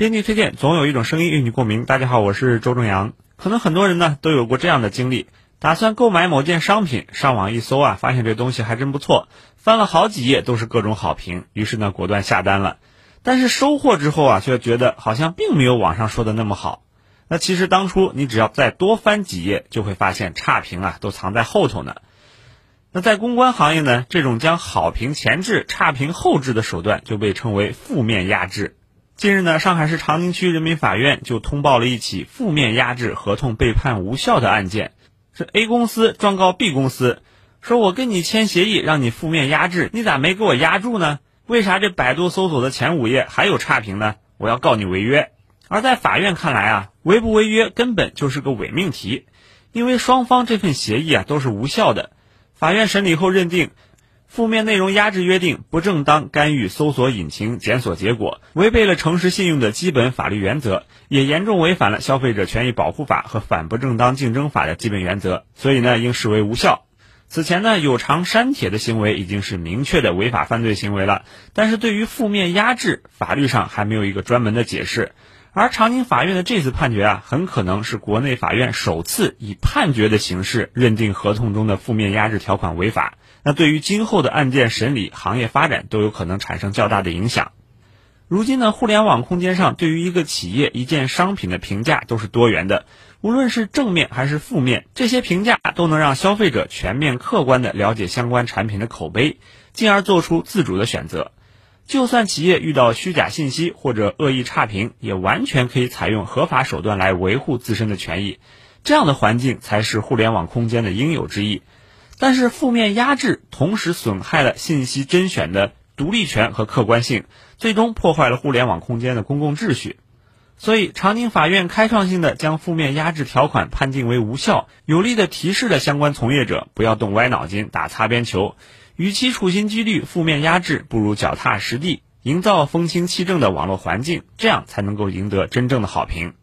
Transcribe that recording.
编辑推荐，总有一种声音与你共鸣。大家好，我是周正阳。可能很多人呢都有过这样的经历：打算购买某件商品，上网一搜啊，发现这东西还真不错，翻了好几页都是各种好评，于是呢果断下单了。但是收货之后啊，却觉得好像并没有网上说的那么好。那其实当初你只要再多翻几页，就会发现差评啊都藏在后头呢。那在公关行业呢，这种将好评前置、差评后置的手段就被称为负面压制。近日呢，上海市长宁区人民法院就通报了一起负面压制合同被判无效的案件。是 A 公司状告 B 公司，说我跟你签协议，让你负面压制，你咋没给我压住呢？为啥这百度搜索的前五页还有差评呢？我要告你违约。而在法院看来啊，违不违约根本就是个伪命题，因为双方这份协议啊都是无效的。法院审理后认定。负面内容压制约定不正当干预搜索引擎检索结果，违背了诚实信用的基本法律原则，也严重违反了消费者权益保护法和反不正当竞争法的基本原则，所以呢，应视为无效。此前呢，有偿删帖的行为已经是明确的违法犯罪行为了，但是对于负面压制，法律上还没有一个专门的解释。而长宁法院的这次判决啊，很可能是国内法院首次以判决的形式认定合同中的负面压制条款违法。那对于今后的案件审理、行业发展都有可能产生较大的影响。如今呢，互联网空间上对于一个企业、一件商品的评价都是多元的，无论是正面还是负面，这些评价都能让消费者全面客观的了解相关产品的口碑，进而做出自主的选择。就算企业遇到虚假信息或者恶意差评，也完全可以采用合法手段来维护自身的权益。这样的环境才是互联网空间的应有之义。但是负面压制同时损害了信息甄选的独立权和客观性，最终破坏了互联网空间的公共秩序。所以，长宁法院开创性的将负面压制条款判定为无效，有力的提示了相关从业者不要动歪脑筋打擦边球。与其处心积虑负面压制，不如脚踏实地，营造风清气正的网络环境，这样才能够赢得真正的好评。